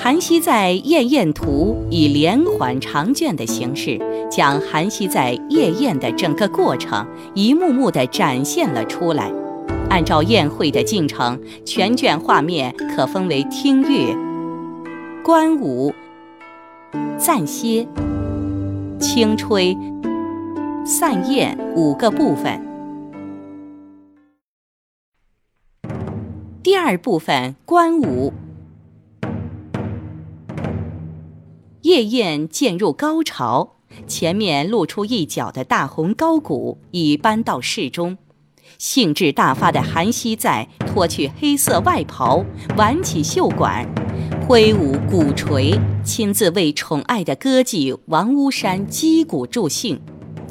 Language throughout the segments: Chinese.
韩熙载宴宴图以连环长卷的形式，将韩熙载夜宴的整个过程一幕幕地展现了出来。按照宴会的进程，全卷画面可分为听乐、观舞、暂歇、轻吹、散宴五个部分。第二部分观舞。夜宴渐入高潮，前面露出一角的大红高鼓已搬到室中。兴致大发的韩熙载脱去黑色外袍，挽起袖管，挥舞鼓槌，亲自为宠爱的歌妓王屋山击鼓助兴。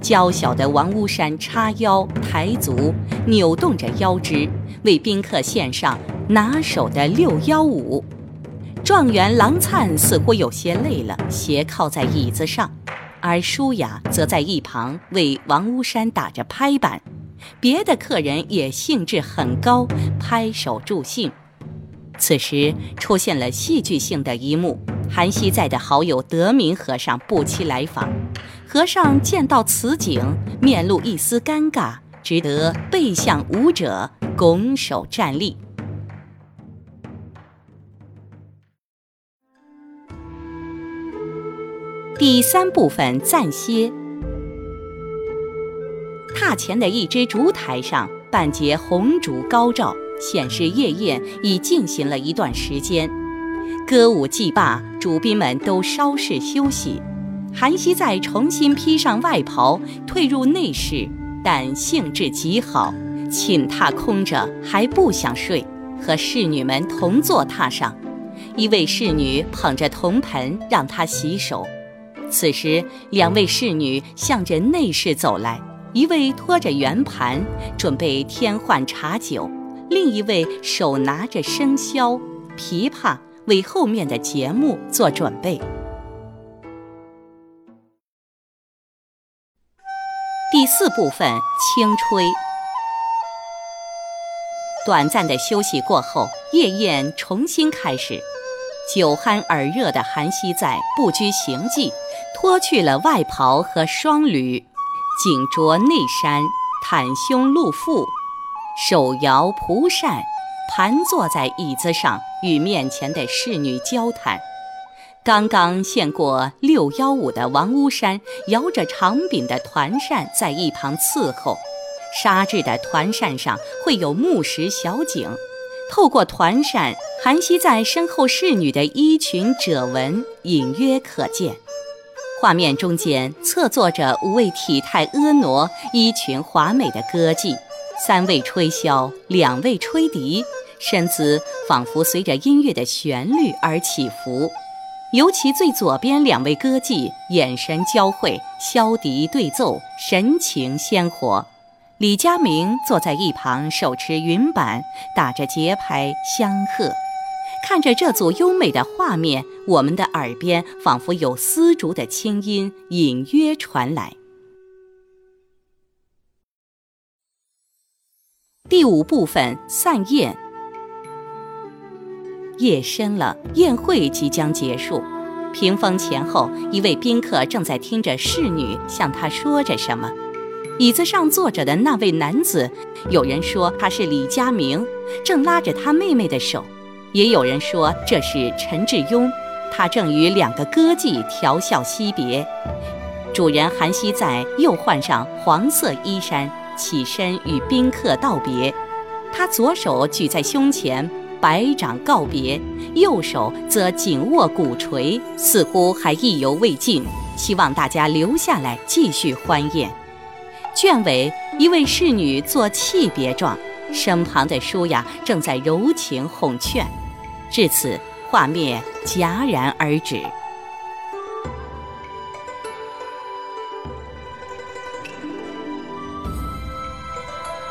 娇小的王屋山叉腰抬足，扭动着腰肢，为宾客献上拿手的六幺舞。状元郎灿似乎有些累了，斜靠在椅子上，而舒雅则在一旁为王屋山打着拍板。别的客人也兴致很高，拍手助兴。此时出现了戏剧性的一幕：韩熙载的好友德明和尚不期来访，和尚见到此景，面露一丝尴尬，只得背向舞者，拱手站立。第三部分暂歇。榻前的一只烛台上，半截红烛高照，显示夜宴已进行了一段时间。歌舞伎罢，主宾们都稍事休息。韩熙载重新披上外袍，退入内室，但兴致极好，寝榻空着，还不想睡，和侍女们同坐榻上。一位侍女捧着铜盆，让他洗手。此时，两位侍女向着内室走来，一位拖着圆盘，准备添换茶酒；另一位手拿着笙箫、琵琶，为后面的节目做准备。第四部分轻吹。短暂的休息过后，夜宴重新开始。酒酣耳热的韩熙载不拘形迹。脱去了外袍和双履，颈着内衫，袒胸露腹，手摇蒲扇，盘坐在椅子上，与面前的侍女交谈。刚刚献过六幺五的王屋山摇着长柄的团扇在一旁伺候，纱质的团扇上会有木石小景，透过团扇，韩熙在身后侍女的衣裙褶纹隐约可见。画面中间侧坐着五位体态婀娜、衣裙华美的歌妓，三位吹箫，两位吹笛，身姿仿佛随着音乐的旋律而起伏。尤其最左边两位歌妓，眼神交汇，箫笛对奏，神情鲜活。李佳明坐在一旁，手持云板，打着节拍相和。看着这组优美的画面，我们的耳边仿佛有丝竹的清音隐约传来。第五部分散宴。夜深了，宴会即将结束。屏风前后，一位宾客正在听着侍女向他说着什么。椅子上坐着的那位男子，有人说他是李佳明，正拉着他妹妹的手。也有人说这是陈志庸，他正与两个歌妓调笑惜别。主人韩熙载又换上黄色衣衫，起身与宾客道别。他左手举在胸前，摆掌告别；右手则紧握鼓槌，似乎还意犹未尽，希望大家留下来继续欢宴。卷尾，一位侍女做泣别状。身旁的舒雅正在柔情哄劝，至此画面戛然而止。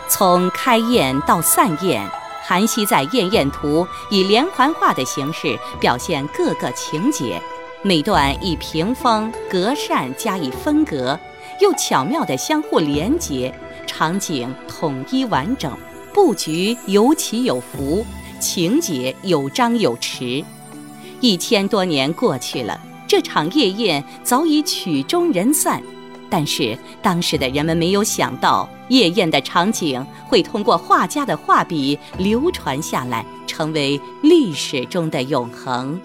从开宴到散宴，韩熙载宴宴图以连环画的形式表现各个情节，每段以屏风、隔扇加以分隔，又巧妙地相互连结，场景统一完整。布局有起有伏，情节有张有弛。一千多年过去了，这场夜宴早已曲终人散。但是当时的人们没有想到，夜宴的场景会通过画家的画笔流传下来，成为历史中的永恒。